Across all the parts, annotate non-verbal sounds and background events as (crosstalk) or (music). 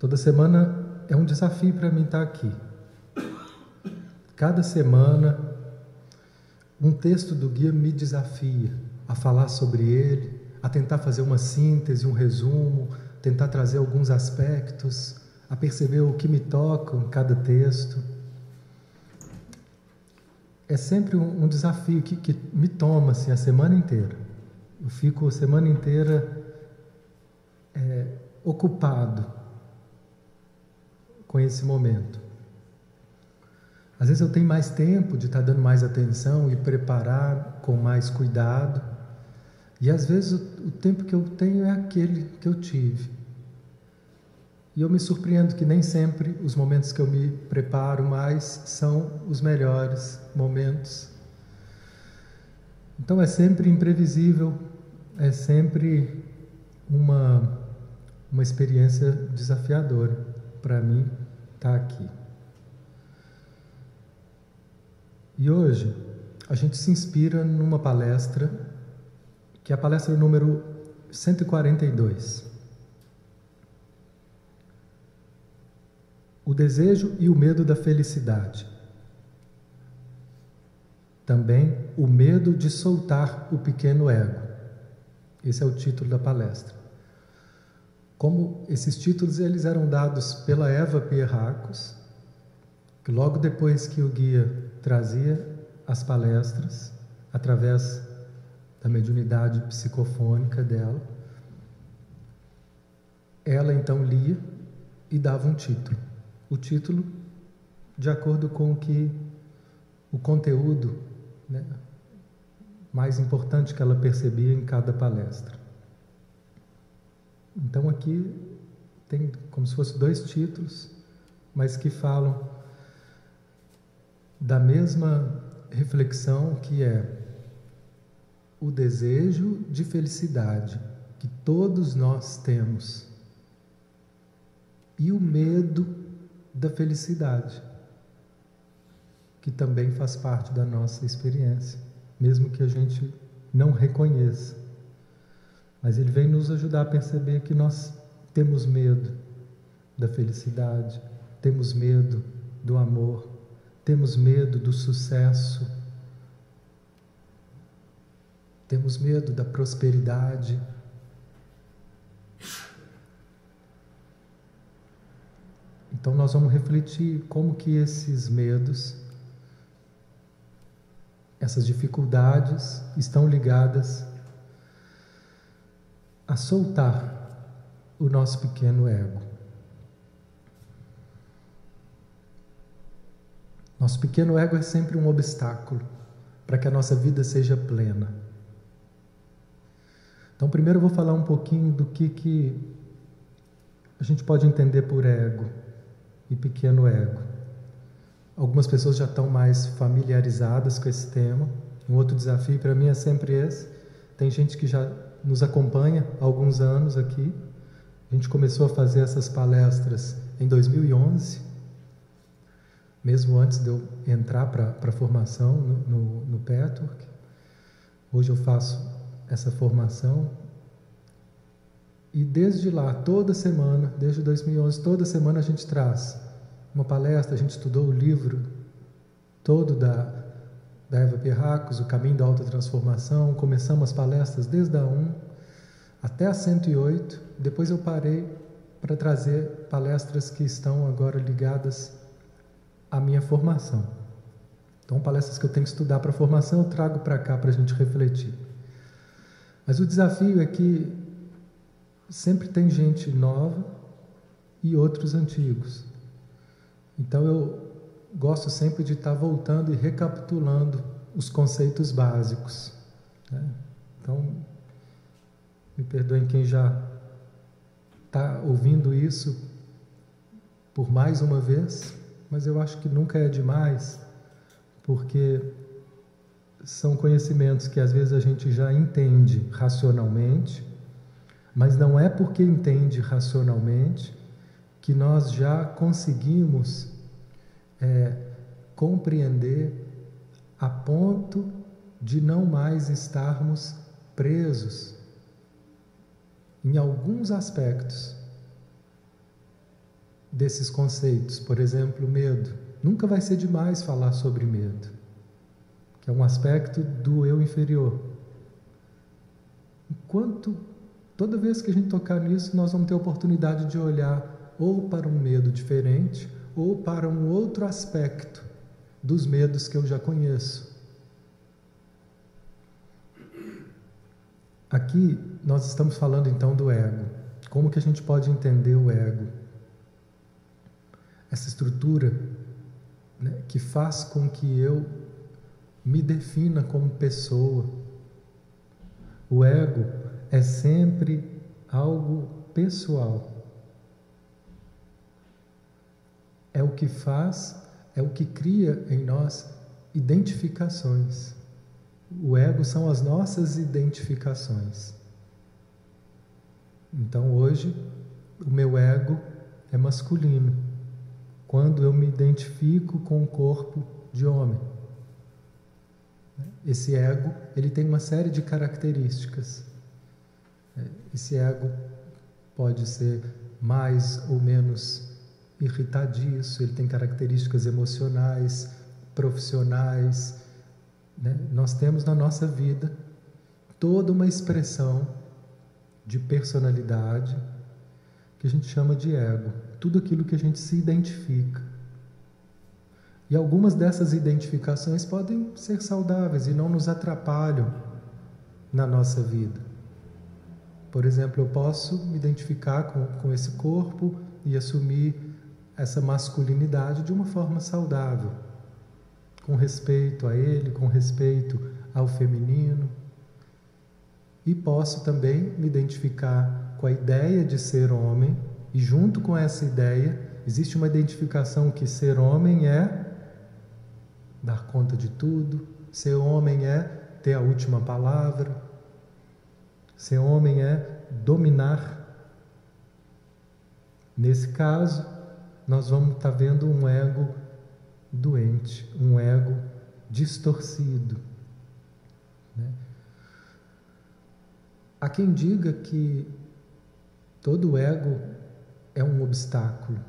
Toda semana é um desafio para mim estar aqui. Cada semana, um texto do guia me desafia a falar sobre ele, a tentar fazer uma síntese, um resumo, tentar trazer alguns aspectos, a perceber o que me toca em cada texto. É sempre um, um desafio que, que, me toma assim, a semana inteira. Eu fico a semana inteira é, ocupado com esse momento. Às vezes eu tenho mais tempo de estar dando mais atenção e preparar com mais cuidado. E às vezes o, tempo que eu tenho é aquele que eu tive. E eu me surpreendo que nem sempre os momentos que eu me preparo mais são os melhores momentos. Então é sempre imprevisível, é sempre uma, uma experiência desafiadora para mim estar aqui. E hoje a gente se inspira numa palestra, que é a palestra número 142. O desejo e o medo da felicidade. Também o medo de soltar o pequeno ego. Esse é o título da palestra. Como esses títulos eles eram dados pela Eva Pierracos, que logo depois que o guia trazia as palestras, através da mediunidade psicofônica dela, ela então lia e dava um título o título de acordo com o que o conteúdo né, mais importante que ela percebia em cada palestra. Então aqui tem como se fossem dois títulos, mas que falam da mesma reflexão que é o desejo de felicidade que todos nós temos e o medo da felicidade, que também faz parte da nossa experiência, mesmo que a gente não reconheça. Mas ele vem nos ajudar a perceber que nós temos medo da felicidade, temos medo do amor, temos medo do sucesso, temos medo da prosperidade, Então nós vamos refletir como que esses medos, essas dificuldades estão ligadas a soltar o nosso pequeno ego. Nosso pequeno ego é sempre um obstáculo para que a nossa vida seja plena. Então, primeiro eu vou falar um pouquinho do que, que a gente pode entender por ego e pequeno ego. Algumas pessoas já estão mais familiarizadas com esse tema. Um outro desafio para mim é sempre esse. Tem gente que já nos acompanha há alguns anos aqui. A gente começou a fazer essas palestras em 2011, mesmo antes de eu entrar para a formação no, no, no Petwork. Hoje eu faço essa formação e desde lá, toda semana, desde 2011, toda semana a gente traz uma palestra, a gente estudou o livro todo da, da Eva Pierracos, O Caminho da Alta Transformação. Começamos as palestras desde a 1 até a 108. Depois eu parei para trazer palestras que estão agora ligadas à minha formação. Então, palestras que eu tenho que estudar para formação, eu trago para cá para a gente refletir. Mas o desafio é que sempre tem gente nova e outros antigos. Então eu gosto sempre de estar voltando e recapitulando os conceitos básicos. Né? Então, me perdoem quem já está ouvindo isso por mais uma vez, mas eu acho que nunca é demais, porque são conhecimentos que às vezes a gente já entende racionalmente, mas não é porque entende racionalmente que nós já conseguimos é, compreender a ponto de não mais estarmos presos em alguns aspectos desses conceitos. Por exemplo, medo. Nunca vai ser demais falar sobre medo, que é um aspecto do eu inferior. Enquanto toda vez que a gente tocar nisso, nós vamos ter oportunidade de olhar ou para um medo diferente ou para um outro aspecto dos medos que eu já conheço. Aqui nós estamos falando então do ego. Como que a gente pode entender o ego? Essa estrutura né, que faz com que eu me defina como pessoa. O ego é sempre algo pessoal. É o que faz, é o que cria em nós identificações. O ego são as nossas identificações. Então hoje, o meu ego é masculino, quando eu me identifico com o corpo de homem. Esse ego, ele tem uma série de características. Esse ego pode ser mais ou menos irritadiço, ele tem características emocionais, profissionais. Né? Nós temos na nossa vida toda uma expressão de personalidade que a gente chama de ego, tudo aquilo que a gente se identifica. E algumas dessas identificações podem ser saudáveis e não nos atrapalham na nossa vida. Por exemplo, eu posso me identificar com, com esse corpo e assumir essa masculinidade de uma forma saudável, com respeito a ele, com respeito ao feminino. E posso também me identificar com a ideia de ser homem, e junto com essa ideia, existe uma identificação que ser homem é dar conta de tudo, ser homem é ter a última palavra, ser homem é dominar. Nesse caso, nós vamos estar tá vendo um ego doente, um ego distorcido. Né? Há quem diga que todo ego é um obstáculo,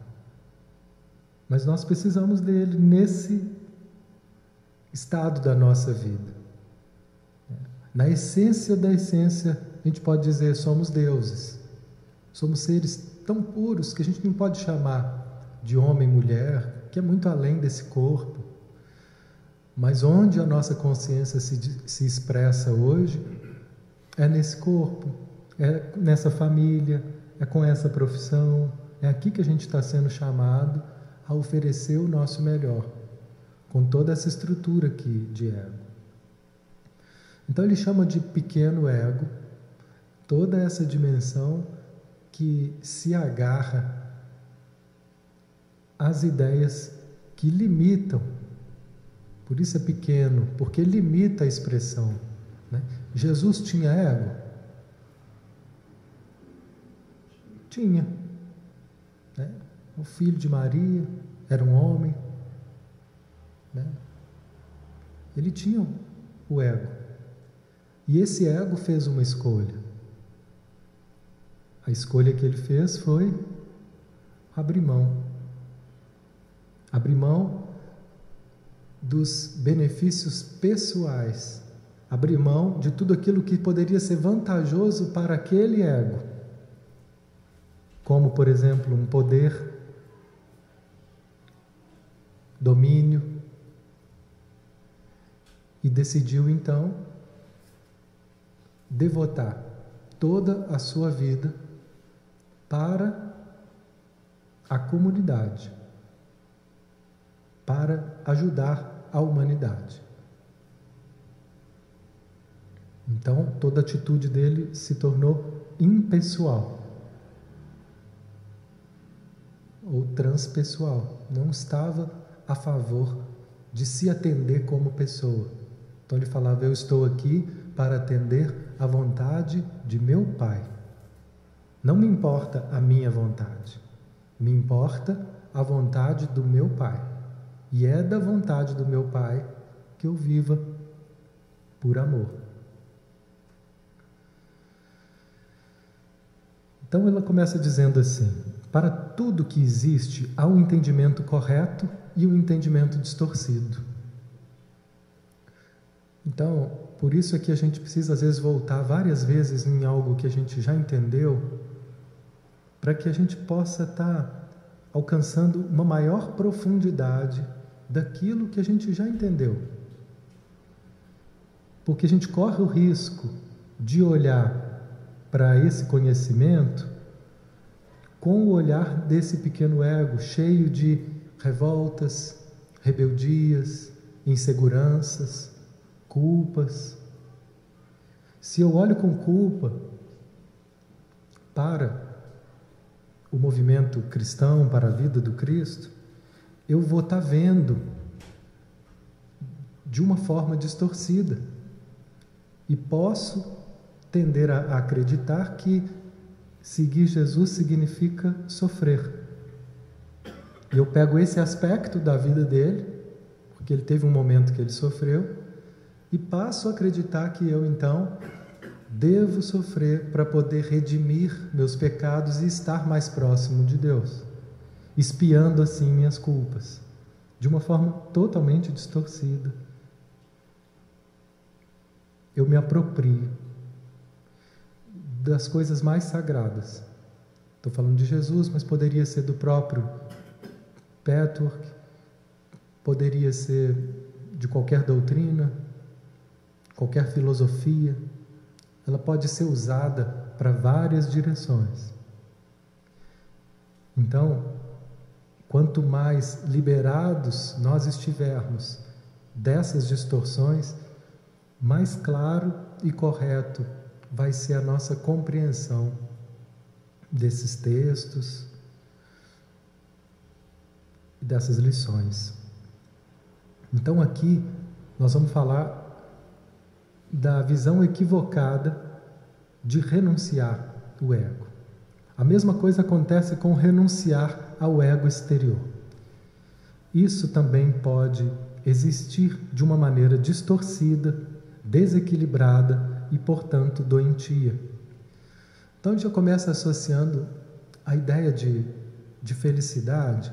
mas nós precisamos dele nesse estado da nossa vida. Na essência da essência a gente pode dizer somos deuses. Somos seres tão puros que a gente não pode chamar de homem e mulher, que é muito além desse corpo. Mas onde a nossa consciência se, se expressa hoje é nesse corpo, é nessa família, é com essa profissão, é aqui que a gente está sendo chamado a oferecer o nosso melhor, com toda essa estrutura aqui de ego. Então ele chama de pequeno ego toda essa dimensão que se agarra às ideias que limitam. Por isso é pequeno, porque limita a expressão. Né? Jesus tinha ego? Tinha. Né? O filho de Maria era um homem. Né? Ele tinha o ego. E esse ego fez uma escolha. A escolha que ele fez foi abrir mão. Abrir mão dos benefícios pessoais. Abrir mão de tudo aquilo que poderia ser vantajoso para aquele ego. Como, por exemplo, um poder, domínio. E decidiu então devotar toda a sua vida para a comunidade, para ajudar a humanidade. Então, toda atitude dele se tornou impessoal ou transpessoal. Não estava a favor de se atender como pessoa. Então ele falava: Eu estou aqui para atender a vontade de meu Pai. Não me importa a minha vontade, me importa a vontade do meu Pai. E é da vontade do meu Pai que eu viva por amor. Então ela começa dizendo assim: para tudo que existe há um entendimento correto e um entendimento distorcido. Então, por isso é que a gente precisa às vezes voltar várias vezes em algo que a gente já entendeu, para que a gente possa estar tá alcançando uma maior profundidade daquilo que a gente já entendeu. Porque a gente corre o risco de olhar para esse conhecimento com o olhar desse pequeno ego, cheio de revoltas, rebeldias, inseguranças, culpas. Se eu olho com culpa para o movimento cristão, para a vida do Cristo, eu vou estar tá vendo de uma forma distorcida e posso tender a acreditar que seguir Jesus significa sofrer. E eu pego esse aspecto da vida dele, porque ele teve um momento que ele sofreu, e passo a acreditar que eu então devo sofrer para poder redimir meus pecados e estar mais próximo de Deus, espiando assim minhas culpas, de uma forma totalmente distorcida. Eu me aproprio das coisas mais sagradas. Estou falando de Jesus, mas poderia ser do próprio Petwork, poderia ser de qualquer doutrina, qualquer filosofia. Ela pode ser usada para várias direções. Então, quanto mais liberados nós estivermos dessas distorções, mais claro e correto vai ser a nossa compreensão desses textos e dessas lições. Então, aqui nós vamos falar da visão equivocada de renunciar o ego. A mesma coisa acontece com renunciar ao ego exterior. Isso também pode existir de uma maneira distorcida, desequilibrada e, portanto, doentia. Então a gente já começa associando a ideia de, de felicidade,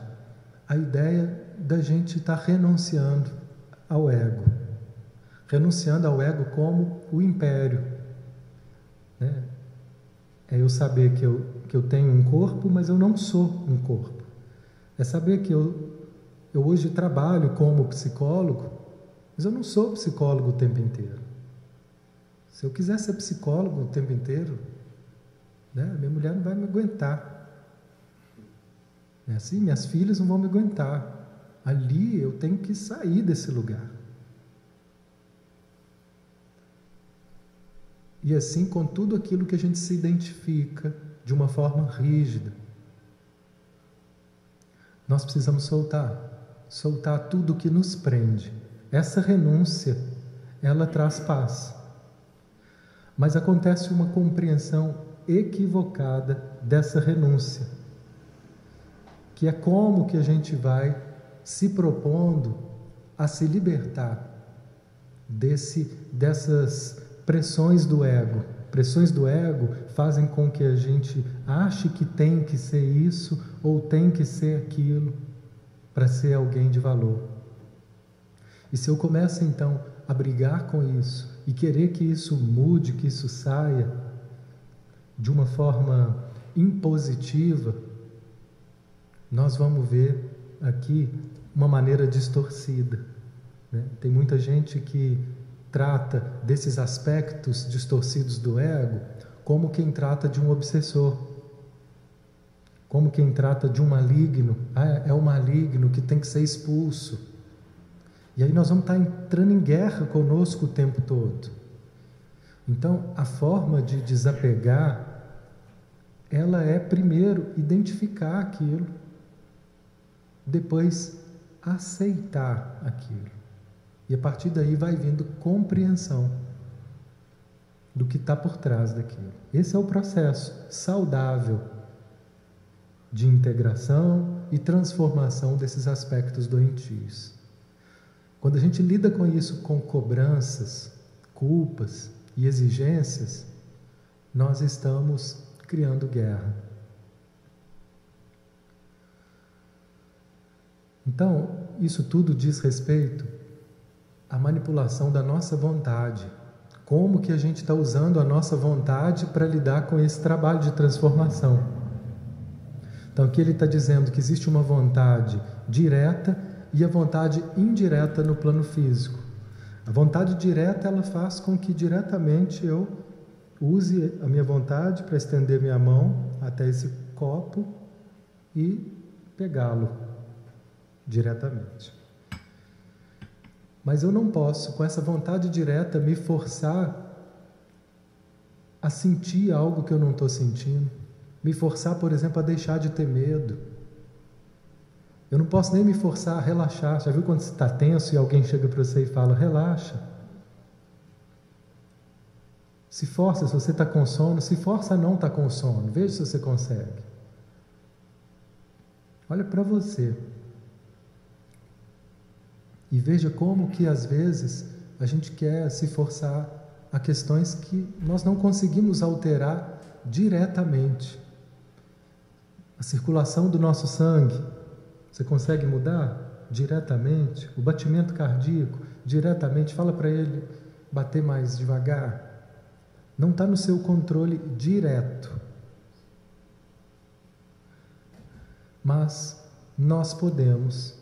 a ideia da gente estar tá renunciando ao ego. Renunciando ao ego como o império. Né? É eu saber que eu, que eu tenho um corpo, mas eu não sou um corpo. É saber que eu, eu hoje trabalho como psicólogo, mas eu não sou psicólogo o tempo inteiro. Se eu quiser ser psicólogo o tempo inteiro, né, minha mulher não vai me aguentar. É assim, minhas filhas não vão me aguentar. Ali eu tenho que sair desse lugar. E assim com tudo aquilo que a gente se identifica de uma forma rígida. Nós precisamos soltar, soltar tudo que nos prende. Essa renúncia, ela traz paz. Mas acontece uma compreensão equivocada dessa renúncia, que é como que a gente vai se propondo a se libertar desse dessas pressões do ego. Pressões do ego fazem com que a gente ache que tem que ser isso ou tem que ser aquilo para ser alguém de valor. E se eu começo então a brigar com isso e querer que isso mude, que isso saia de uma forma impositiva, nós vamos ver aqui uma maneira distorcida. Né? Tem muita gente que trata desses aspectos distorcidos do ego como quem trata de um obsessor, como quem trata de um maligno. Ah, é o maligno que tem que ser expulso. E aí nós vamos estar entrando em guerra conosco o tempo todo. Então, a forma de desapegar, ela é primeiro identificar aquilo, depois aceitar aquilo. E a partir daí vai vindo compreensão do que está por trás daquilo. Esse é o processo saudável de integração e transformação desses aspectos doentios. Quando a gente lida com isso com cobranças, culpas e exigências, nós estamos criando guerra. Então, isso tudo diz respeito à manipulação da nossa vontade. Como que a gente está usando a nossa vontade para lidar com esse trabalho de transformação? Então, aqui ele está dizendo que existe uma vontade direta e a vontade indireta no plano físico. A vontade direta ela faz com que diretamente eu use a minha vontade para estender minha mão até esse copo e pegá-lo diretamente. Mas eu não posso, com essa vontade direta, me forçar a sentir algo que eu não estou sentindo, me forçar, por exemplo, a deixar de ter medo. Eu não posso nem me forçar a relaxar. Já viu quando você está tenso e alguém chega para você e fala, relaxa? Se força se você está com sono, se força não estar tá com sono. Veja se você consegue. Olha para você. E veja como que às vezes a gente quer se forçar a questões que nós não conseguimos alterar diretamente. A circulação do nosso sangue, você consegue mudar diretamente? O batimento cardíaco, diretamente, fala para ele bater mais devagar. Não está no seu controle direto. Mas nós podemos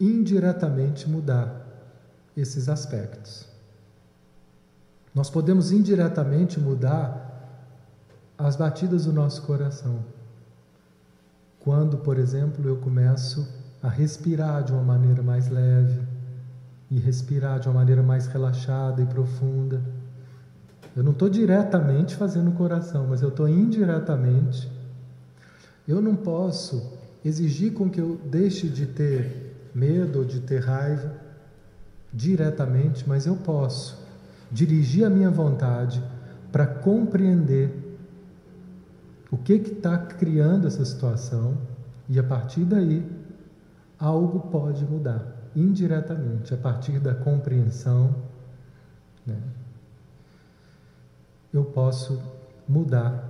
indiretamente mudar esses aspectos. Nós podemos indiretamente mudar as batidas do nosso coração. Quando, por exemplo, eu começo a respirar de uma maneira mais leve e respirar de uma maneira mais relaxada e profunda. Eu não estou diretamente fazendo o coração, mas eu estou indiretamente. Eu não posso exigir com que eu deixe de ter medo ou de ter raiva diretamente, mas eu posso dirigir a minha vontade para compreender o que está criando essa situação e a partir daí algo pode mudar indiretamente a partir da compreensão. Né? Eu posso mudar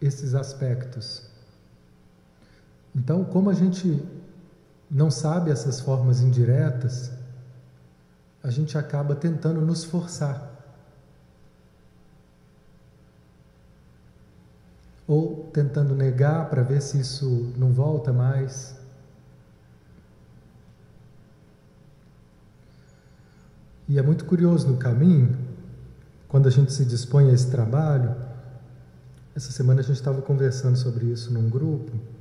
esses aspectos. Então, como a gente não sabe essas formas indiretas, a gente acaba tentando nos forçar. Ou tentando negar para ver se isso não volta mais. E é muito curioso no caminho, quando a gente se dispõe a esse trabalho. Essa semana a gente estava conversando sobre isso num grupo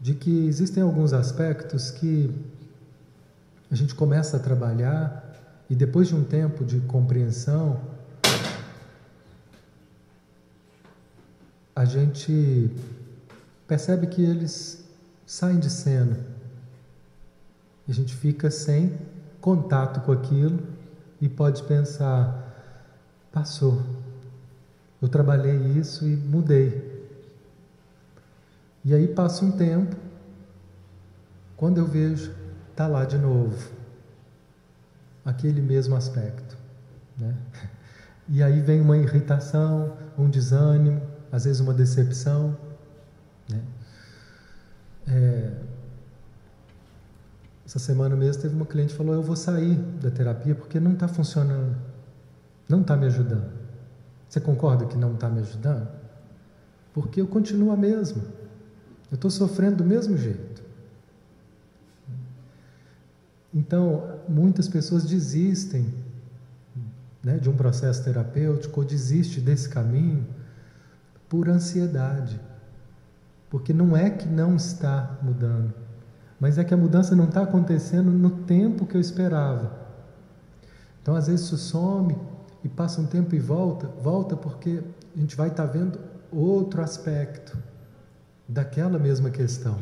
de que existem alguns aspectos que a gente começa a trabalhar e depois de um tempo de compreensão, a gente percebe que eles saem de cena. A gente fica sem contato com aquilo e pode pensar: passou, eu trabalhei isso e mudei. E aí passa um tempo, quando eu vejo, está lá de novo, aquele mesmo aspecto. Né? (laughs) E aí vem uma irritação, um desânimo, às vezes uma decepção. Né? É... Essa semana mesmo teve uma cliente que falou: Eu vou sair da terapia porque não está funcionando, não está me ajudando. Você concorda que não está me ajudando? Porque eu continuo a mesma. Eu estou sofrendo do mesmo jeito. Então, muitas pessoas desistem né, de um processo terapêutico ou desistem desse caminho por ansiedade. Porque não é que não está mudando, mas é que a mudança não está acontecendo no tempo que eu esperava. Então, às vezes, isso some e passa um tempo e volta, volta porque a gente vai estar tá vendo outro aspecto daquela mesma questão.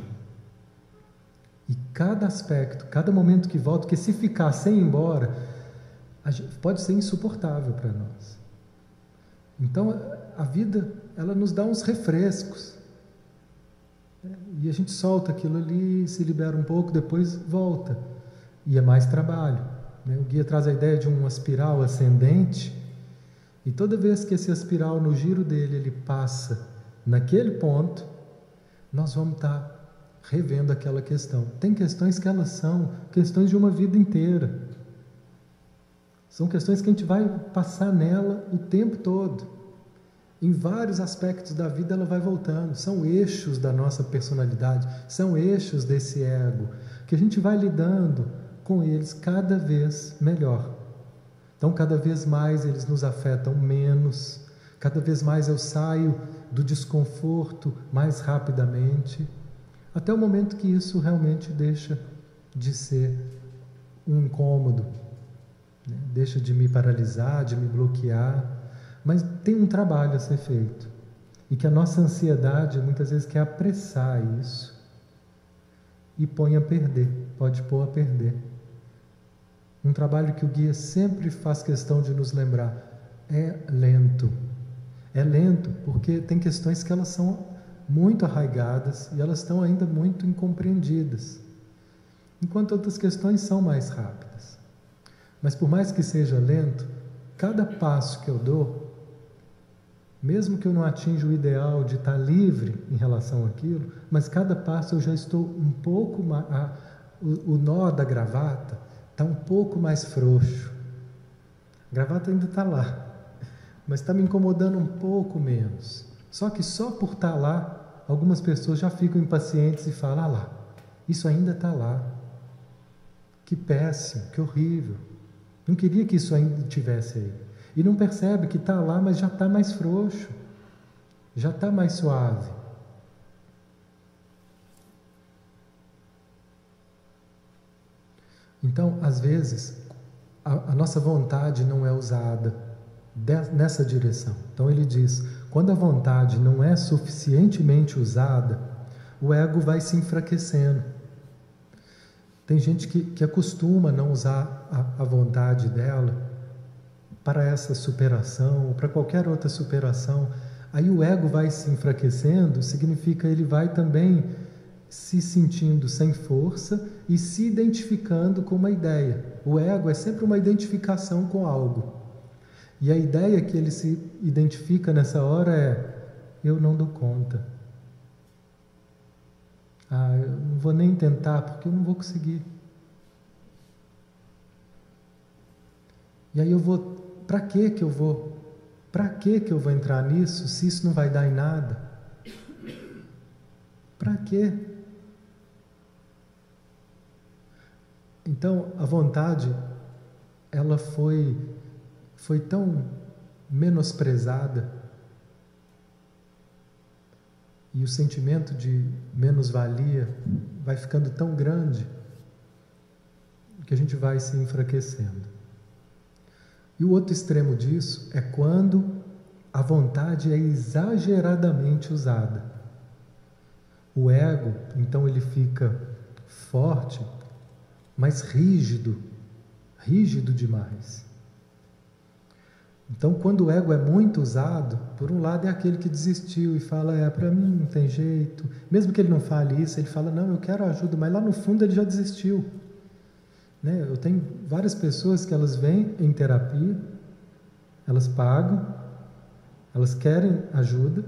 E cada aspecto, cada momento que volta, que se ficar sem ir embora, pode ser insuportável para nós. Então, a vida, ela nos dá uns refrescos. E a gente solta aquilo ali, se libera um pouco, depois volta. E é mais trabalho. Né? O guia traz a ideia de uma espiral ascendente, e toda vez que esse espiral, no giro dele, ele passa naquele ponto, nós vamos estar tá revendo aquela questão. Tem questões que elas são questões de uma vida inteira. São questões que a gente vai passar nela o tempo todo. Em vários aspectos da vida ela vai voltando. São eixos da nossa personalidade, são eixos desse ego, que a gente vai lidando com eles cada vez melhor. Então, cada vez mais eles nos afetam menos, cada vez mais eu saio do desconforto mais rapidamente, até o momento que isso realmente deixa de ser um incômodo, né? deixa de me paralisar, de me bloquear. Mas tem um trabalho a ser feito. E que a nossa ansiedade muitas vezes quer apressar isso e põe a perder, pode pôr a perder. Um trabalho que o guia sempre faz questão de nos lembrar é lento. É lento porque tem questões que elas são muito arraigadas e elas estão ainda muito incompreendidas, enquanto outras questões são mais rápidas. Mas por mais que seja lento, cada passo que eu dou, mesmo que eu não atinja o ideal de estar livre em relação àquilo, mas cada passo eu já estou um pouco mais. o, o nó da gravata está um pouco mais frouxo. A gravata ainda está lá, mas está me incomodando um pouco menos. Só que só por estar tá lá, algumas pessoas já ficam impacientes e falam: ah lá, isso ainda está lá. Que péssimo, que horrível. Não queria que isso ainda estivesse aí. E não percebe que está lá, mas já está mais frouxo, já está mais suave. Então, às vezes, a, a nossa vontade não é usada nessa direção. Então, ele diz: quando a vontade não é suficientemente usada, o ego vai se enfraquecendo. Tem gente que, que acostuma não usar a, a vontade dela para essa superação, para qualquer outra superação. Aí o ego vai se enfraquecendo, significa ele vai também se sentindo sem força e se identificando com uma ideia. O ego é sempre uma identificação com algo. E a ideia que ele se identifica nessa hora é: eu não dou conta. Ah, eu não vou nem tentar porque eu não vou conseguir. E aí eu vou, para que que eu vou? Para que que eu vou entrar nisso se isso não vai dar em nada? Para quê? Então, a vontade ela foi foi tão menosprezada e o sentimento de menos-valia vai ficando tão grande que a gente vai se enfraquecendo. E o outro extremo disso é quando a vontade é exageradamente usada. O ego, então, ele fica forte, mas rígido, rígido demais. Então, quando o ego é muito usado, por um lado é aquele que desistiu e fala: é, para mim não tem jeito. Mesmo que ele não fale isso, ele fala: não, eu quero ajuda, mas lá no fundo ele já desistiu. Né? Eu tenho várias pessoas que elas vêm em terapia, elas pagam, elas querem ajuda,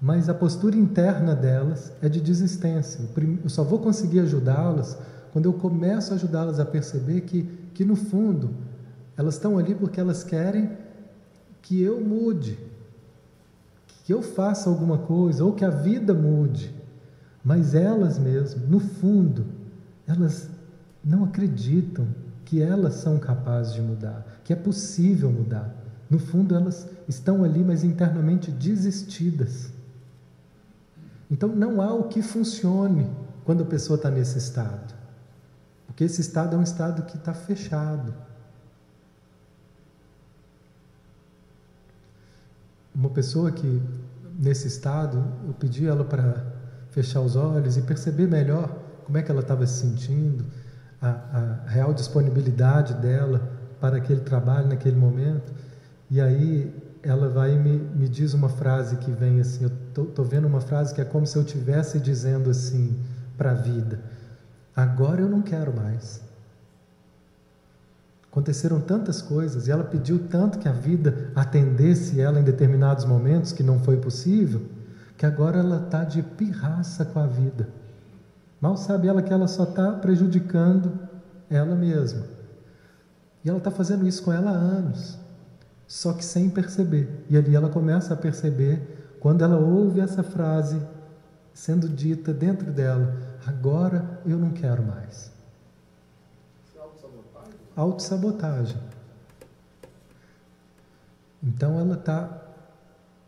mas a postura interna delas é de desistência. Eu só vou conseguir ajudá-las quando eu começo a ajudá-las a perceber que, que no fundo elas estão ali porque elas querem que eu mude, que eu faça alguma coisa, ou que a vida mude. Mas elas mesmas, no fundo, elas não acreditam que elas são capazes de mudar, que é possível mudar. No fundo, elas estão ali, mas internamente desistidas. Então, não há o que funcione quando a pessoa está nesse estado, porque esse estado é um estado que está fechado. Uma pessoa que, nesse estado, eu pedi ela para fechar os olhos e perceber melhor como é que ela estava se sentindo, a, a, real disponibilidade dela para aquele trabalho naquele momento. E aí ela vai e me, me diz uma frase que vem assim, eu estou vendo uma frase que é como se eu estivesse dizendo assim para a vida, agora eu não quero mais. Aconteceram tantas coisas e ela pediu tanto que a vida atendesse ela em determinados momentos que não foi possível, que agora ela está de pirraça com a vida. Mal sabe ela que ela só está prejudicando ela mesma. E ela está fazendo isso com ela há anos, só que sem perceber. E ali ela começa a perceber quando ela ouve essa frase sendo dita dentro dela: agora eu não quero mais. Autossabotagem. Então ela está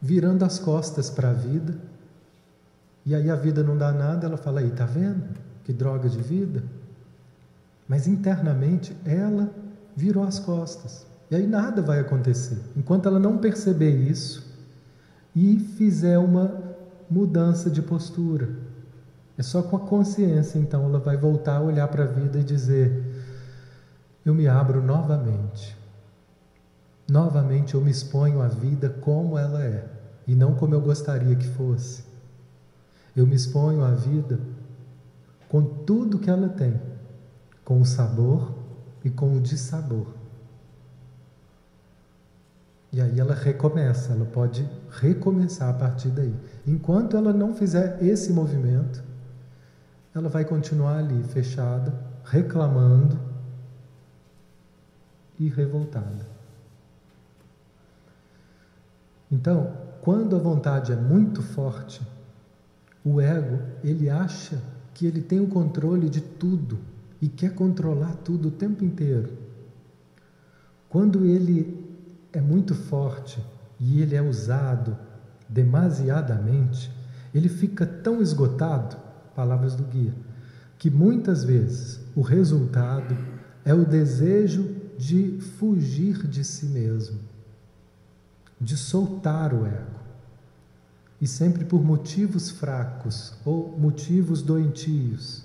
virando as costas para a vida, e aí a vida não dá nada, ela fala: aí, tá vendo? Que droga de vida. Mas internamente ela virou as costas. E aí nada vai acontecer. Enquanto ela não perceber isso e fizer uma mudança de postura. É só com a consciência, então, ela vai voltar a olhar para a vida e dizer: Eu me abro novamente. Novamente eu me exponho à vida como ela é e não como eu gostaria que fosse. Eu me exponho à vida com tudo que ela tem, com o sabor e com o dissabor. E aí ela recomeça, ela pode recomeçar a partir daí. Enquanto ela não fizer esse movimento, ela vai continuar ali fechada, reclamando e revoltada. Então, quando a vontade é muito forte, o ego, ele acha que ele tem o controle de tudo e quer controlar tudo o tempo inteiro. Quando ele é muito forte e ele é usado demasiadamente, ele fica tão esgotado, palavras do guia, que muitas vezes o resultado é o desejo de fugir de si mesmo de soltar o ego. E sempre por motivos fracos ou motivos doentios.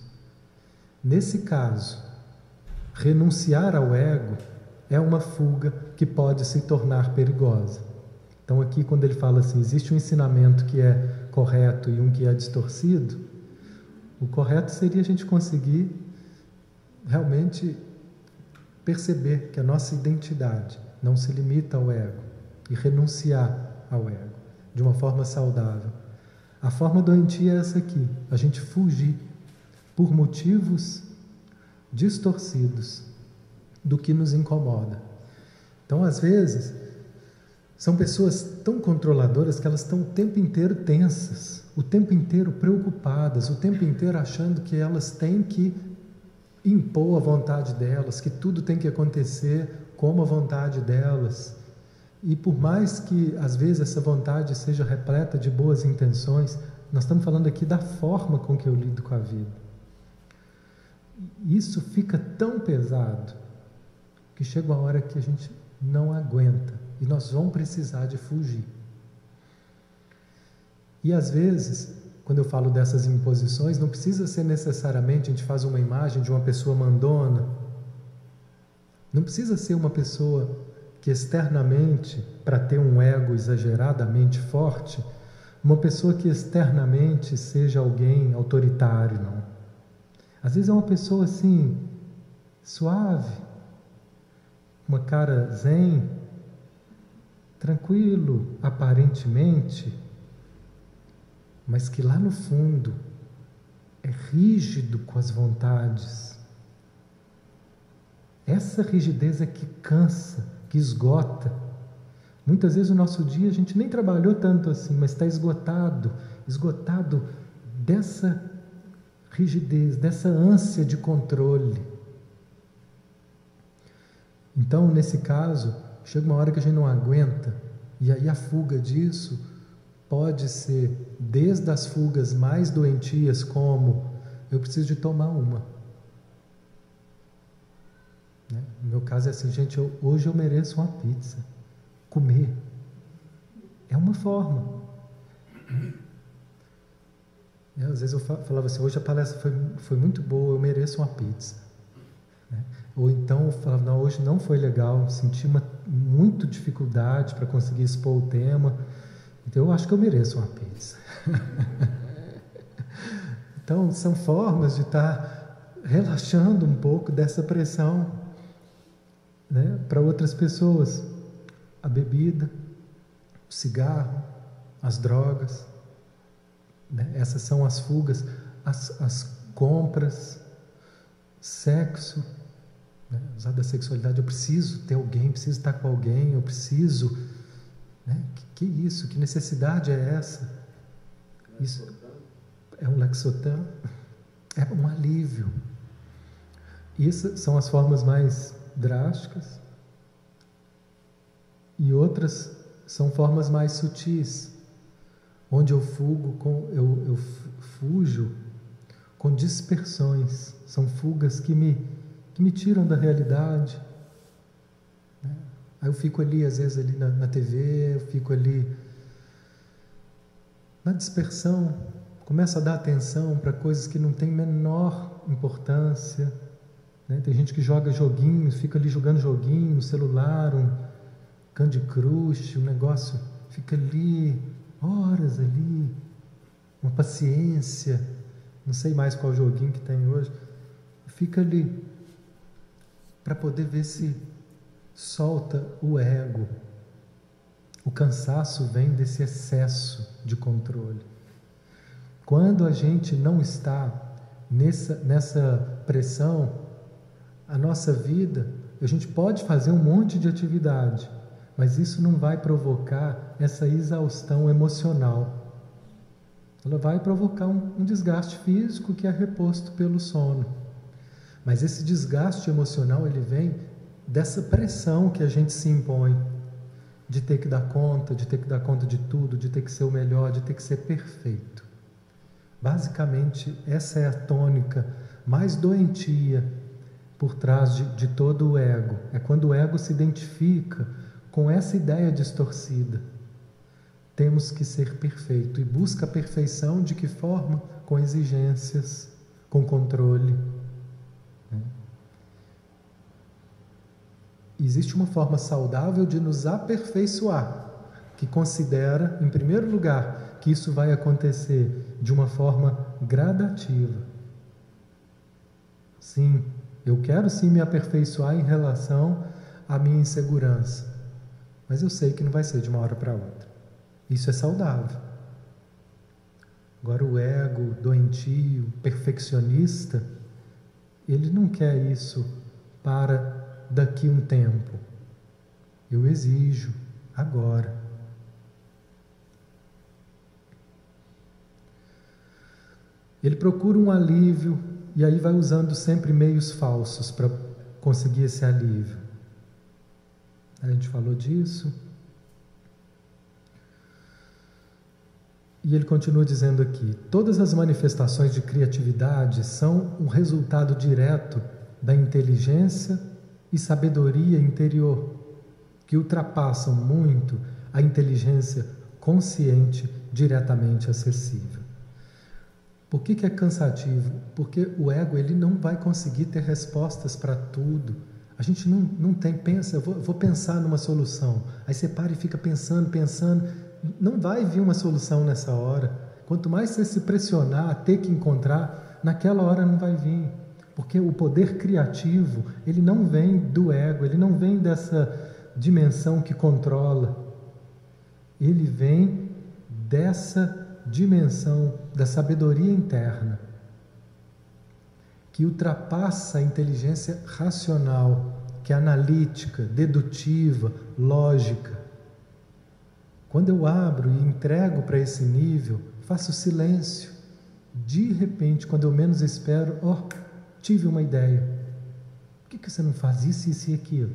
Nesse caso, renunciar ao ego é uma fuga que pode se tornar perigosa. Então, aqui, quando ele fala assim, existe um ensinamento que é correto e um que é distorcido, o correto seria a gente conseguir realmente perceber que a nossa identidade não se limita ao ego e renunciar ao ego de uma forma saudável. A forma doentia é essa aqui, a gente fugir por motivos distorcidos do que nos incomoda. Então, às vezes, são pessoas tão controladoras que elas estão o tempo inteiro tensas, o tempo inteiro preocupadas, o tempo inteiro achando que elas têm que impor a vontade delas, que tudo tem que acontecer como a vontade delas. E por mais que às vezes essa vontade seja repleta de boas intenções, nós estamos falando aqui da forma com que eu lido com a vida. Isso fica tão pesado que chega uma hora que a gente não aguenta e nós vamos precisar de fugir. E às vezes, quando eu falo dessas imposições, não precisa ser necessariamente a gente faz uma imagem de uma pessoa mandona. Não precisa ser uma pessoa que externamente, para ter um ego exageradamente forte, uma pessoa que externamente seja alguém autoritário, não. Às vezes é uma pessoa assim, suave, uma cara zen, tranquilo, aparentemente, mas que lá no fundo é rígido com as vontades. Essa rigidez é que cansa que esgota. Muitas vezes o nosso dia a gente nem trabalhou tanto assim, mas está esgotado esgotado dessa rigidez, dessa ânsia de controle. Então, nesse caso, chega uma hora que a gente não aguenta, e aí a fuga disso pode ser desde as fugas mais doentias, como eu preciso de tomar uma. Né? No meu caso é assim, gente, eu, hoje eu mereço uma pizza. Comer. É uma forma. É, às vezes eu falava assim, hoje a palestra foi, foi muito boa, eu mereço uma pizza. Né? Ou então eu falava, não, hoje não foi legal, senti uma, muito dificuldade para conseguir expor o tema, então eu acho que eu mereço uma pizza. (laughs) então são formas de estar tá relaxando um pouco dessa pressão né, para outras pessoas. A bebida, o cigarro, as drogas. Né? Essas são as fugas, as, as compras, sexo, né? usar da sexualidade. Eu preciso ter alguém, preciso estar com alguém, eu preciso. Né? Que, que isso? Que necessidade é essa? Isso é um lexotan, é um alívio. Isso são as formas mais drásticas e outras são formas mais sutis, onde eu fugo com eu, eu fujo com dispersões, são fugas que me que me tiram da realidade. Aí eu fico ali às vezes ali na, na TV, eu fico ali na dispersão, começo a dar atenção para coisas que não têm menor importância. Né? Tem gente que joga joguinhos, fica ali jogando joguinho no celular, um Candy Crush, um negócio, fica ali, horas ali, uma paciência, não sei mais qual joguinho que tem hoje, fica ali para poder ver se solta o ego. O cansaço vem desse excesso de controle. Quando a gente não está nessa, nessa pressão, a nossa vida, a gente pode fazer um monte de atividade, mas isso não vai provocar essa exaustão emocional. Ela vai provocar um, um desgaste físico que é reposto pelo sono. Mas esse desgaste emocional ele vem dessa pressão que a gente se impõe de ter que dar conta, de ter que dar conta de tudo, de ter que ser o melhor, de ter que ser perfeito. Basicamente, essa é a tônica mais doentia por trás de, de todo o ego. É quando o ego se identifica com essa ideia distorcida. Temos que ser perfeito e busca a perfeição de que forma? Com exigências, com controle. Né? Existe uma forma saudável de nos aperfeiçoar, que considera, em primeiro lugar, que isso vai acontecer de uma forma gradativa. Sim, eu quero sim me aperfeiçoar em relação à minha insegurança mas eu sei que não vai ser de uma hora para outra. Isso é saudável. Agora, o ego doentio, perfeccionista, ele não quer isso para daqui um tempo. Eu exijo agora. Ele procura um alívio e aí vai usando sempre meios falsos para conseguir esse alívio. A gente falou disso. E ele continua dizendo aqui: todas as manifestações de criatividade são um resultado direto da inteligência e sabedoria interior, que ultrapassam muito a inteligência consciente diretamente acessível. Por que, que é cansativo? Porque o ego ele não vai conseguir ter respostas para tudo. A gente não, não tem, pensa, vou, vou pensar numa solução. Aí você para e fica pensando, pensando. Não vai vir uma solução nessa hora. Quanto mais você se pressionar a ter que encontrar, naquela hora não vai vir. Porque o poder criativo, ele não vem do ego, ele não vem dessa dimensão que controla. Ele vem dessa dimensão da sabedoria interna que ultrapassa a inteligência racional, que é analítica, dedutiva, lógica. Quando eu abro e entrego para esse nível, faço silêncio. De repente, quando eu menos espero, oh, tive uma ideia. Por que, que você não faz isso, isso e aquilo?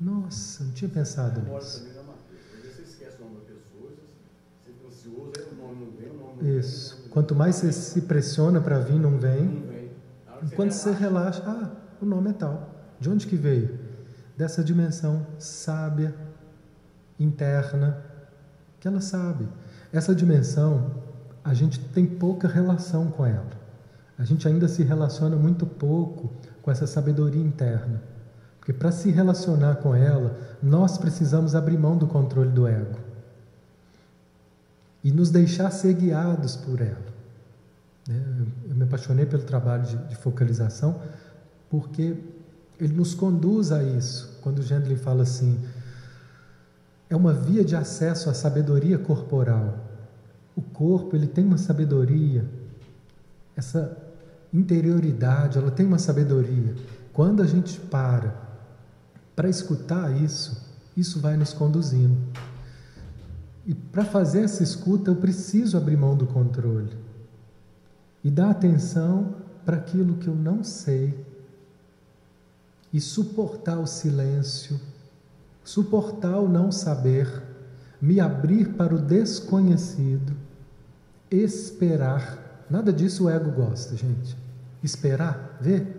Nossa, não tinha pensado nisso. Isso. Quanto mais você se pressiona para vir, não vem. Enquanto você relaxa, ah, o nome é tal. De onde que veio? Dessa dimensão sábia, interna, que ela sabe. Essa dimensão, a gente tem pouca relação com ela. A gente ainda se relaciona muito pouco com essa sabedoria interna. Porque para se relacionar com ela, nós precisamos abrir mão do controle do ego e nos deixar ser guiados por ela. Né? Eu me apaixonei pelo trabalho de, focalização porque ele nos conduz a isso. Quando o Gendlin fala assim, é uma via de acesso à sabedoria corporal. O corpo, ele tem uma sabedoria. Essa interioridade, ela tem uma sabedoria. Quando a gente para para escutar isso, isso vai nos conduzindo. E para fazer essa escuta, eu preciso abrir mão do controle e dar atenção para aquilo que eu não sei e suportar o silêncio, suportar o não saber, me abrir para o desconhecido, esperar. Nada disso o ego gosta, gente. Esperar, ver.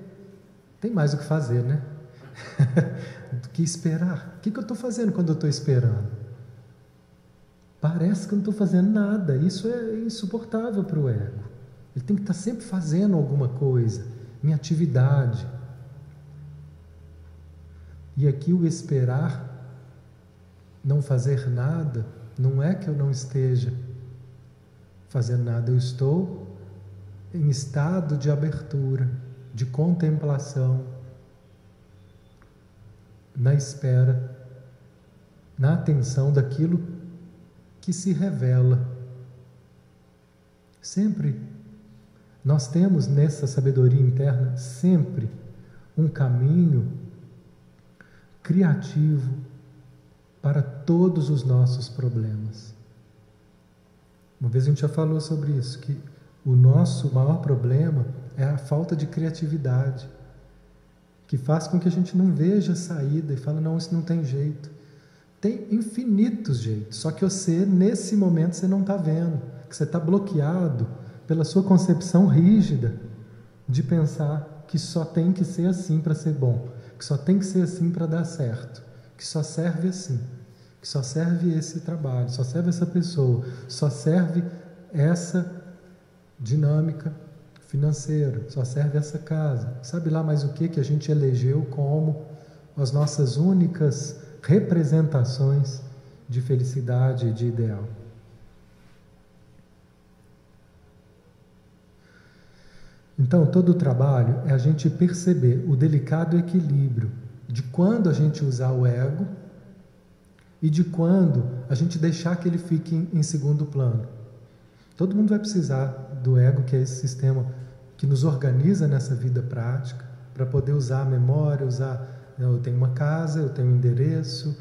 Tem mais o que fazer, né? (laughs) do que esperar. O que, eu estou fazendo quando eu estou esperando? Parece que eu não estou fazendo nada. Isso é insuportável para o ego. Ele tem que estar tá sempre fazendo alguma coisa, minha atividade. E aqui o esperar, não fazer nada, não é que eu não esteja fazendo nada, eu estou em estado de abertura, de contemplação, na espera, na atenção daquilo que se revela. Sempre nós temos nessa sabedoria interna sempre um caminho criativo para todos os nossos problemas. Uma vez a gente já falou sobre isso, que o nosso maior problema é a falta de criatividade que faz com que a gente não veja saída e fala, não, isso não tem jeito. Tem infinitos jeitos, só que você, nesse momento, você não está vendo, que você está bloqueado pela sua concepção rígida de pensar que só tem que ser assim para ser bom, que só tem que ser assim para dar certo, que só serve assim, que só serve esse trabalho, só serve essa pessoa, só serve essa dinâmica financeiro, só serve essa casa. Sabe lá mais o que que a gente elegeu como as nossas únicas representações de felicidade e de ideal. Então, todo o trabalho é a gente perceber o delicado equilíbrio de quando a gente usar o ego e de quando a gente deixar que ele fique em, segundo plano. Todo mundo vai precisar do ego, que é esse sistema que nos organiza nessa vida prática, para poder usar a memória, usar. Né, eu tenho uma casa, eu tenho um endereço,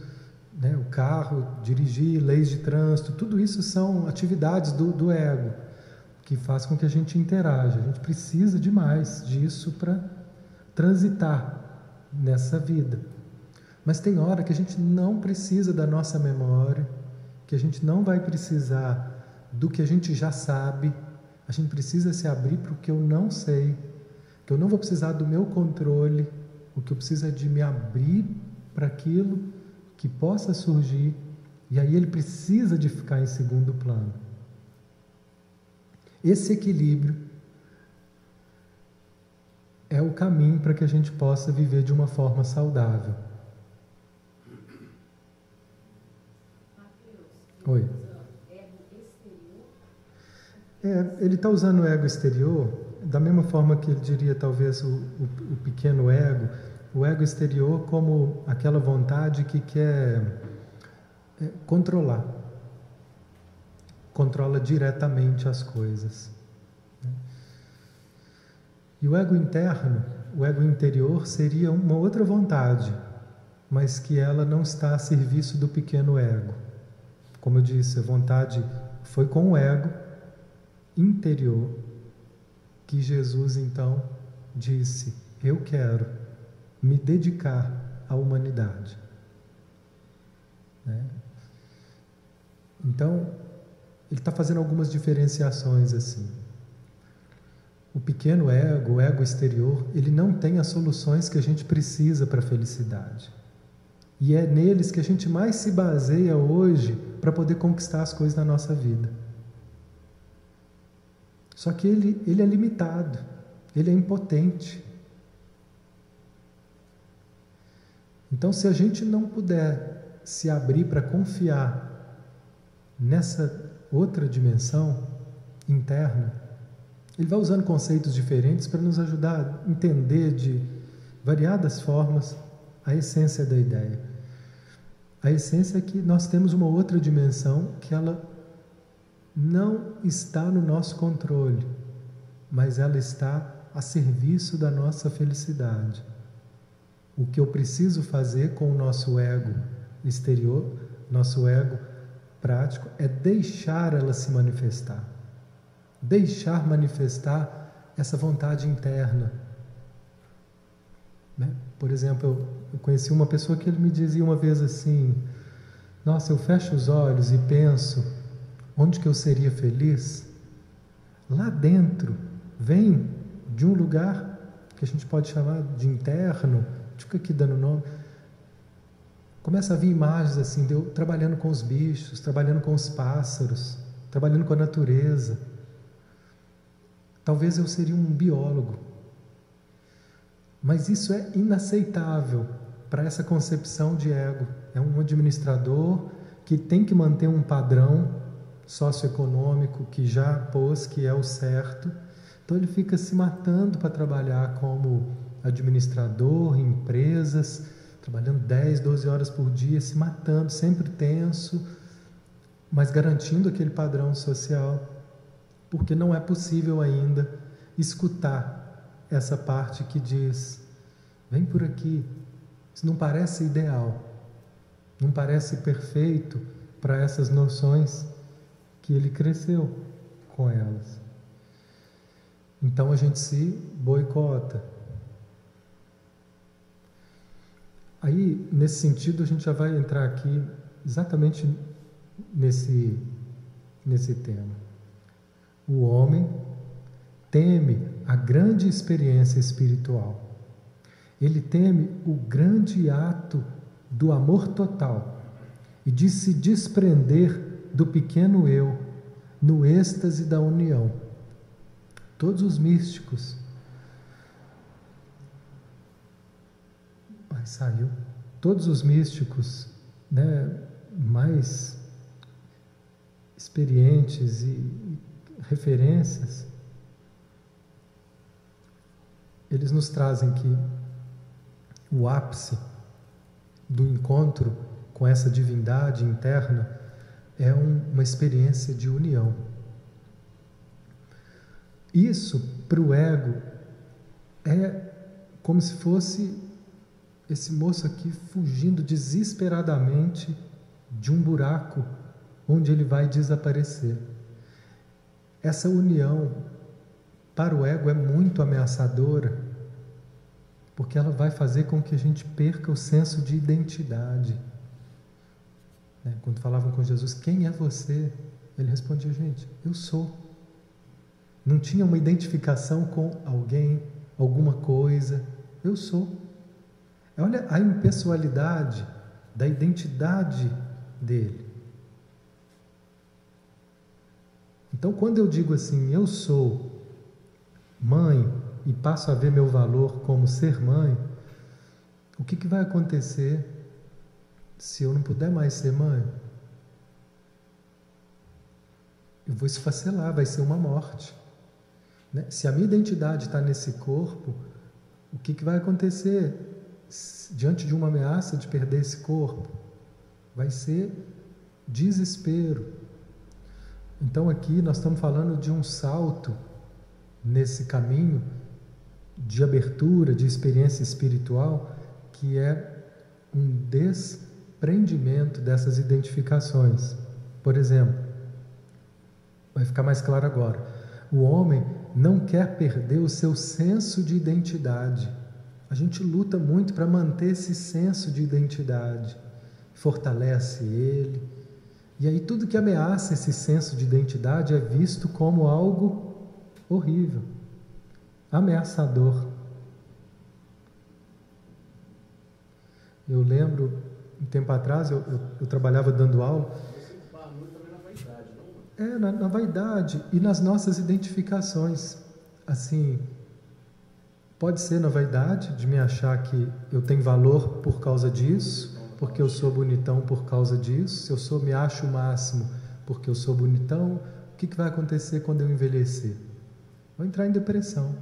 né, o carro, dirigir, leis de trânsito, tudo isso são atividades do, do ego, que faz com que a gente interaja. A gente precisa demais disso para transitar nessa vida. Mas tem hora que a gente não precisa da nossa memória, que a gente não vai precisar do que a gente já sabe, a gente precisa se abrir para o que eu não sei, que eu não vou precisar do meu controle, o que eu preciso é de me abrir para aquilo que possa surgir, e aí ele precisa de ficar em segundo plano. Esse equilíbrio é o caminho para que a gente possa viver de uma forma saudável. Oi. É, ele está usando o ego exterior da mesma forma que ele diria talvez o, o, o, pequeno ego, o ego exterior como aquela vontade que quer é, controlar, controla diretamente as coisas. Né? E o ego interno, o ego interior seria uma outra vontade, mas que ela não está a serviço do pequeno ego. Como eu disse, a vontade foi com o ego interior que Jesus então disse: Eu quero me dedicar à humanidade. Né? Então, ele está fazendo algumas diferenciações assim. O pequeno ego, o ego exterior, ele não tem as soluções que a gente precisa para a felicidade. E é neles que a gente mais se baseia hoje para poder conquistar as coisas da nossa vida. Só que ele, ele é limitado, ele é impotente. Então, se a gente não puder se abrir para confiar nessa outra dimensão interna, ele vai usando conceitos diferentes para nos ajudar a entender de variadas formas a essência da ideia. A essência é que nós temos uma outra dimensão que ela não está no nosso controle, mas ela está a serviço da nossa felicidade. O que eu preciso fazer com o nosso ego exterior, nosso ego prático, é deixar ela se manifestar. Deixar manifestar essa vontade interna. Né? Por exemplo, eu conheci uma pessoa que ele me dizia uma vez assim: Nossa, eu fecho os olhos e penso onde que eu seria feliz. Lá dentro vem de um lugar que a gente pode chamar de interno, fica aqui dando nome Começa a vir imagens assim, de eu trabalhando com os bichos, trabalhando com os pássaros, trabalhando com a natureza. Talvez eu seria um biólogo. Mas isso é inaceitável para essa concepção de ego. É um administrador que tem que manter um padrão socioeconômico que já pôs que é o certo. Então ele fica se matando para trabalhar como administrador em empresas, trabalhando 10, 12 horas por dia, se matando, sempre tenso, mas garantindo aquele padrão social, porque não é possível ainda escutar essa parte que diz: vem por aqui. Isso não parece ideal, não parece perfeito para essas noções que ele cresceu com elas. Então a gente se boicota. Aí, nesse sentido, a gente já vai entrar aqui exatamente nesse, nesse tema. O homem teme a grande experiência espiritual. Ele teme o grande ato do amor total e de se desprender do pequeno eu no êxtase da união. Todos os místicos saiu. Todos os místicos né, mais experientes e referências, eles nos trazem que o ápice do encontro com essa divindade interna é um, uma experiência de união. Isso, para o ego, é como se fosse esse moço aqui fugindo desesperadamente de um buraco onde ele vai desaparecer. Essa união para o ego é muito ameaçadora, porque ela vai fazer com que a gente perca o senso de identidade. Né? Quando falavam com Jesus, quem é você? Ele respondia, gente, eu sou. Não tinha uma identificação com alguém, alguma coisa, eu sou. Olha a impessoalidade da identidade dele. Então, quando eu digo assim, eu sou mãe e passo a ver meu valor como ser mãe, o que, que vai acontecer se eu não puder mais ser mãe? Eu vou esfacelar, vai ser uma morte. Né? Se a minha identidade está nesse corpo, o que, que vai acontecer? diante de uma ameaça de perder esse corpo, vai ser desespero. Então aqui nós estamos falando de um salto nesse caminho de abertura, de experiência espiritual, que é um desprendimento dessas identificações. Por exemplo, vai ficar mais claro agora: o homem não quer perder o seu senso de identidade. A gente luta muito para manter esse senso de identidade, fortalece ele. E aí tudo que ameaça esse senso de identidade é visto como algo horrível, ameaçador. Eu lembro, um tempo atrás, eu, eu, eu trabalhava dando aula. É, na, na vaidade e nas nossas identificações. Assim, Pode ser na vaidade de me achar que eu tenho valor por causa disso, porque eu sou bonitão por causa disso. Eu sou me acho o máximo porque eu sou bonitão, o que, que vai acontecer quando eu envelhecer? Vou entrar em depressão.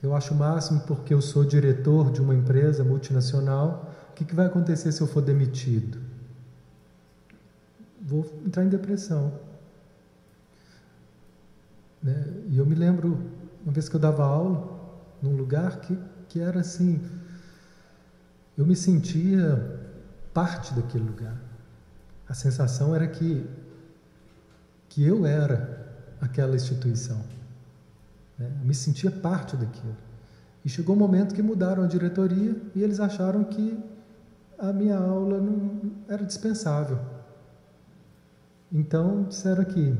Eu acho o máximo porque eu sou diretor de uma empresa multinacional. Que, que vai acontecer se eu for demitido? Vou entrar em depressão. Né? E eu me lembro, uma vez que eu dava aula, num lugar que, que era assim, eu me sentia parte daquele lugar. A sensação era que, que eu era aquela instituição. Né? Eu me sentia parte daquilo. E chegou um momento que mudaram a diretoria e eles acharam que a minha aula não era dispensável. Então disseram que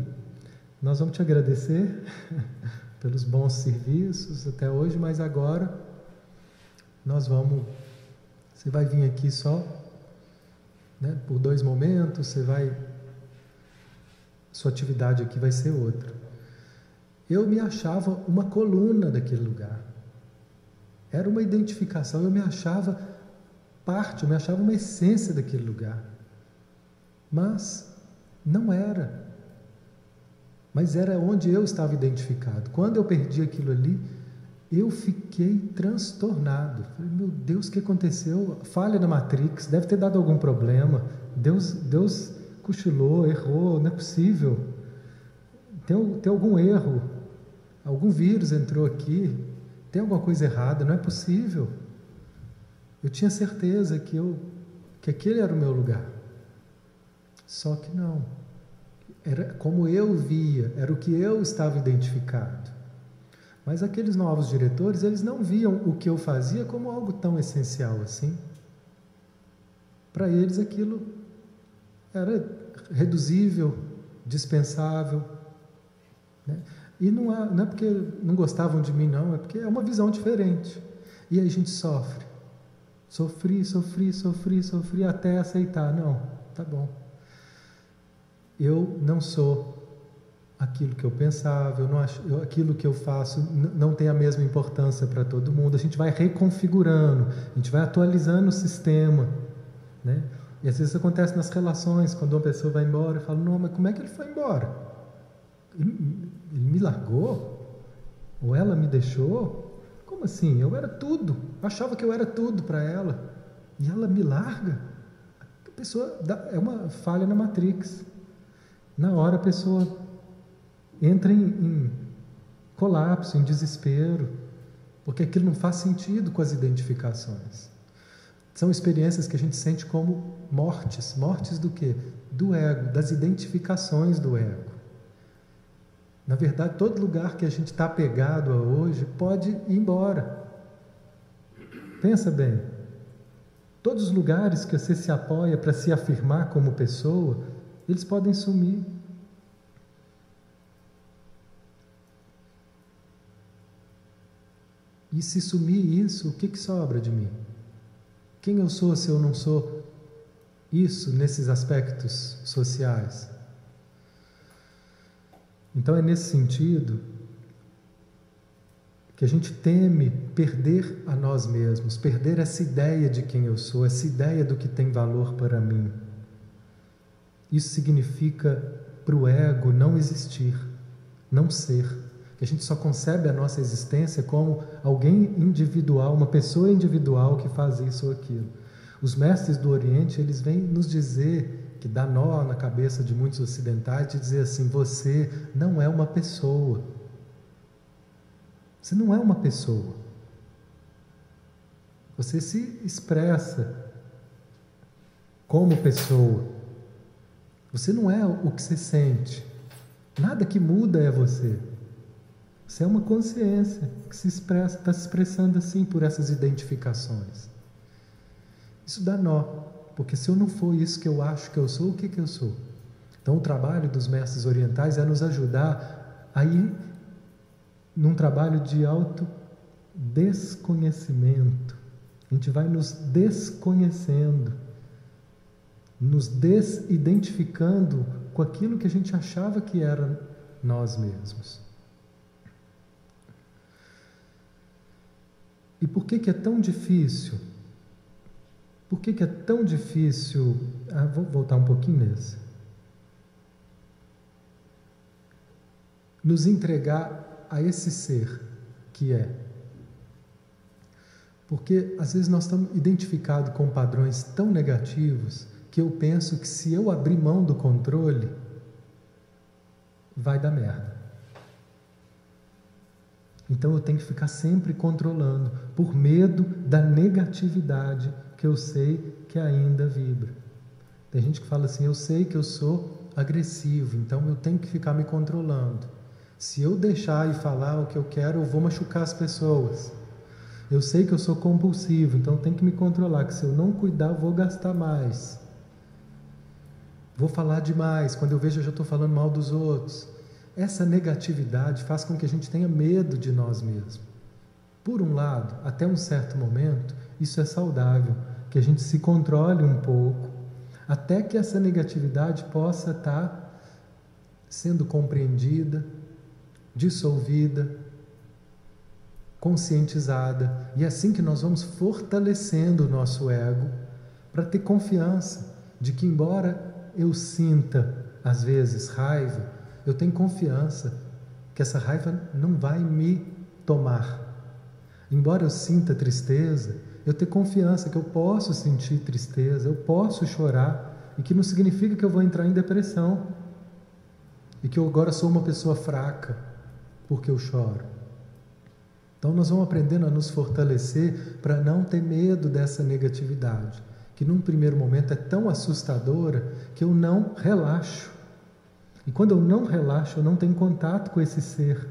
nós vamos te agradecer (laughs) pelos bons serviços até hoje, mas agora nós vamos. Você vai vir aqui só né, por dois momentos, você vai. Sua atividade aqui vai ser outra. Eu me achava uma coluna daquele lugar. Era uma identificação, eu me achava parte, eu me achava uma essência daquele lugar. Mas não era. Mas era onde eu estava identificado. Quando eu perdi aquilo ali, eu fiquei transtornado. Falei, meu Deus, o que aconteceu? Falha na Matrix, deve ter dado algum problema. Deus, Deus cochilou, errou, não é possível. Tem, tem algum erro, algum vírus entrou aqui, tem alguma coisa errada, não é possível. Eu tinha certeza que, eu, que aquele era o meu lugar. Só que não. Era como eu via, era o que eu estava identificado. Mas aqueles novos diretores, eles não viam o que eu fazia como algo tão essencial assim. Para eles aquilo era reduzível, dispensável. Né? E não é, não é porque não gostavam de mim, não, é porque é uma visão diferente. E a gente sofre. Sofri, sofri, sofri, sofri até aceitar. Não, tá bom. Eu não sou aquilo que eu pensava, eu não acho, eu, aquilo que eu faço não tem a mesma importância para todo mundo. A gente vai reconfigurando, a gente vai atualizando o sistema, né? E às vezes acontece nas relações, quando uma pessoa vai embora, eu falo, não, mas como é que ele foi embora? Ele, ele me largou? Ou ela me deixou? Como assim? Eu era tudo, eu achava que eu era tudo para ela, e ela me larga? A pessoa dá, é uma falha na Matrix. Na hora a pessoa entra em, em colapso, em desespero, porque aquilo não faz sentido com as identificações. São experiências que a gente sente como mortes. Mortes do quê? Do ego, das identificações do ego. Na verdade, todo lugar que a gente está apegado a hoje pode ir embora. Pensa bem. Todos os lugares que você se apoia para se afirmar como pessoa, eles podem sumir. E se sumir isso, o que, que sobra de mim? Quem eu sou se eu não sou isso nesses aspectos sociais? Então é nesse sentido que a gente teme perder a nós mesmos, perder essa ideia de quem eu sou, essa ideia do que tem valor para mim. Isso significa para o ego não existir, não ser que a gente só concebe a nossa existência como alguém individual, uma pessoa individual que faz isso ou aquilo. Os mestres do Oriente, eles vêm nos dizer que dá nó na cabeça de muitos ocidentais de dizer assim: você não é uma pessoa. Você não é uma pessoa. Você se expressa como pessoa. Você não é o que você sente. Nada que muda é você. Você é uma consciência que se expressa, está se expressando assim por essas identificações. Isso dá nó, porque se eu não for isso que eu acho que eu sou, o que, que eu sou? Então, o trabalho dos mestres orientais é nos ajudar a ir num trabalho de auto desconhecimento. A gente vai nos desconhecendo, nos desidentificando com aquilo que a gente achava que era nós mesmos. E por que, que é tão difícil? Por que, que é tão difícil? Ah, vou voltar um pouquinho nesse. Nos entregar a esse ser que é. Porque às vezes nós estamos identificados com padrões tão negativos que eu penso que se eu abrir mão do controle, vai dar merda. Então eu tenho que ficar sempre controlando, por medo da negatividade que eu sei que ainda vibra. Tem gente que fala assim: eu sei que eu sou agressivo, então eu tenho que ficar me controlando. Se eu deixar e falar o que eu quero, eu vou machucar as pessoas. Eu sei que eu sou compulsivo, então tenho que me controlar, que se eu não cuidar, eu vou gastar mais. Vou falar demais, quando eu vejo eu já estou falando mal dos outros. Essa negatividade faz com que a gente tenha medo de nós mesmos. Por um lado, até um certo momento, isso é saudável, que a gente se controle um pouco, até que essa negatividade possa estar sendo compreendida, dissolvida, conscientizada. E é assim que nós vamos fortalecendo o nosso ego para ter confiança de que, embora eu sinta, às vezes, raiva, eu tenho confiança que essa raiva não vai me tomar. Embora eu sinta tristeza, eu tenho confiança que eu posso sentir tristeza, eu posso chorar, e que não significa que eu vou entrar em depressão, e que eu agora sou uma pessoa fraca porque eu choro. Então nós vamos aprendendo a nos fortalecer para não ter medo dessa negatividade que num primeiro momento é tão assustadora que eu não relaxo. E quando eu não relaxo, eu não tenho contato com esse ser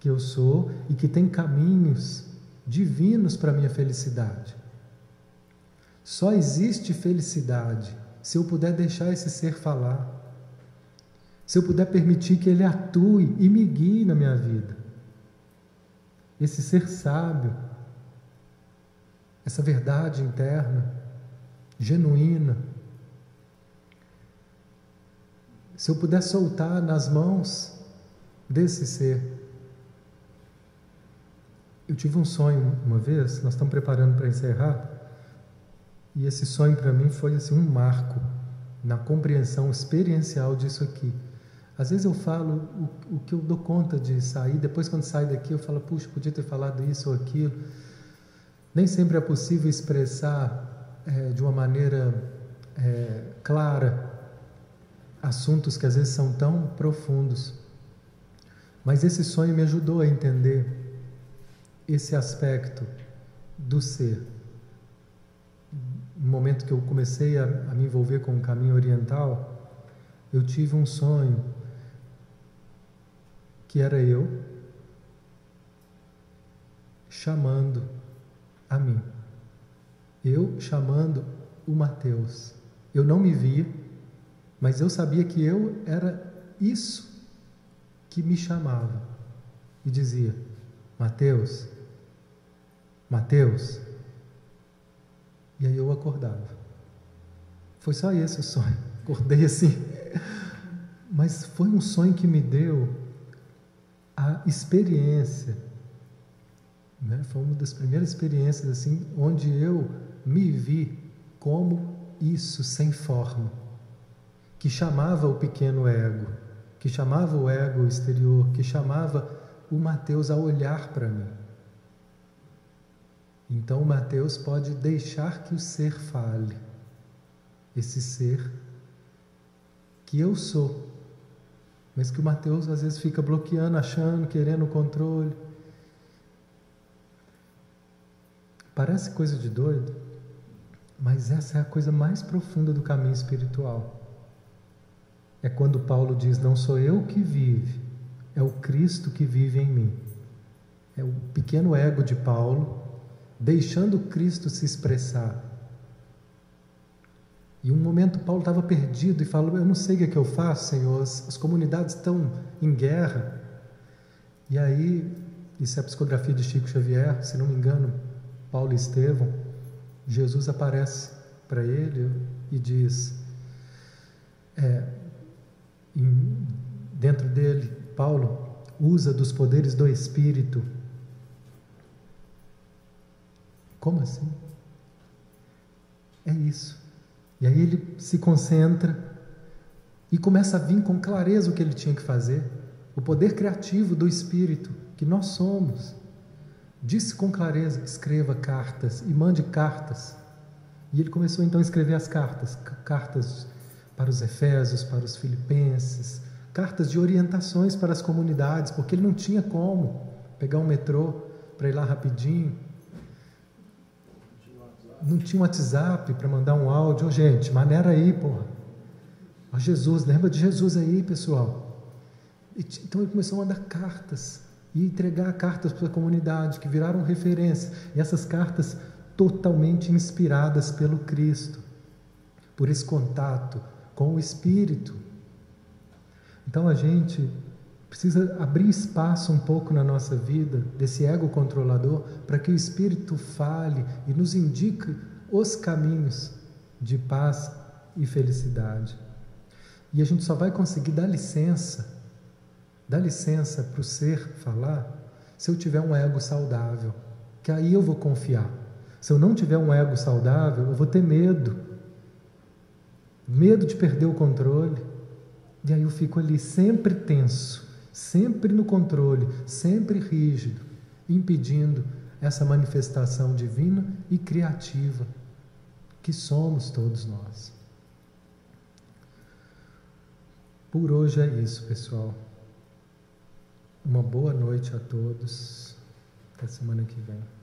que eu sou e que tem caminhos divinos para minha felicidade. Só existe felicidade se eu puder deixar esse ser falar. Se eu puder permitir que ele atue e me guie na minha vida. Esse ser sábio, essa verdade interna genuína. Se eu puder soltar nas mãos desse ser. Eu tive um sonho uma vez, nós estamos preparando para encerrar, e esse sonho para mim foi assim um marco na compreensão experiencial disso aqui. Às vezes eu falo o, o que eu dou conta de sair, depois quando saio daqui eu falo, puxa, podia ter falado isso ou aquilo. Nem sempre é possível expressar é, de uma maneira é, clara assuntos que às vezes são tão profundos. Mas esse sonho me ajudou a entender esse aspecto do ser. No momento que eu comecei a, a me envolver com o caminho oriental, eu tive um sonho que era eu chamando a mim eu chamando o Mateus. Eu não me via, mas eu sabia que eu era isso que me chamava e dizia: Mateus, Mateus. E aí eu acordava. Foi só esse o sonho. Acordei assim. Mas foi um sonho que me deu a experiência. Né? Foi uma das primeiras experiências assim, onde eu me vi como isso sem forma, que chamava o pequeno ego, que chamava o ego exterior, que chamava o Mateus a olhar para mim. Então Mateus pode deixar que o ser fale, esse ser que eu sou, mas que o Mateus às vezes fica bloqueando, achando, querendo o controle. Parece coisa de doido, mas essa é a coisa mais profunda do caminho espiritual. É quando Paulo diz: Não sou eu que vive, é o Cristo que vive em mim. É o pequeno ego de Paulo deixando Cristo se expressar. E um momento Paulo estava perdido e falou: Eu não sei o que, é que eu faço, Senhor, as, as comunidades estão em guerra. E aí, isso é a psicografia de Chico Xavier, se não me engano, Paulo e Estevão. Jesus aparece para ele e diz: é, em, dentro dele, Paulo usa dos poderes do Espírito. Como assim? É isso. E aí ele se concentra e começa a vir com clareza o que ele tinha que fazer. O poder criativo do Espírito que nós somos. Disse com clareza: escreva cartas e mande cartas. E ele começou então a escrever as cartas, cartas para os Efésios, para os Filipenses, cartas de orientações para as comunidades, porque ele não tinha como pegar um metrô para ir lá rapidinho. Não tinha um WhatsApp para mandar um áudio. Oh, gente, maneira aí, porra. Oh, Jesus, lembra de Jesus aí, pessoal. Então ele começou a mandar cartas e entregar cartas para a comunidade que viraram referência. E essas cartas totalmente inspiradas pelo Cristo, por esse contato com o Espírito. Então a gente precisa abrir espaço um pouco na nossa vida desse ego controlador para que o Espírito fale e nos indique os caminhos de paz e felicidade. E a gente só vai conseguir dar licença, dar licença para o ser falar, se eu tiver um ego saudável, que aí eu vou confiar. Se eu não tiver um ego saudável, eu vou ter medo. Medo de perder o controle. E aí eu fico ali sempre tenso sempre no controle, sempre rígido, impedindo essa manifestação divina e criativa que somos todos nós. Por hoje é isso, pessoal. Uma boa noite a todos. Até semana que vem.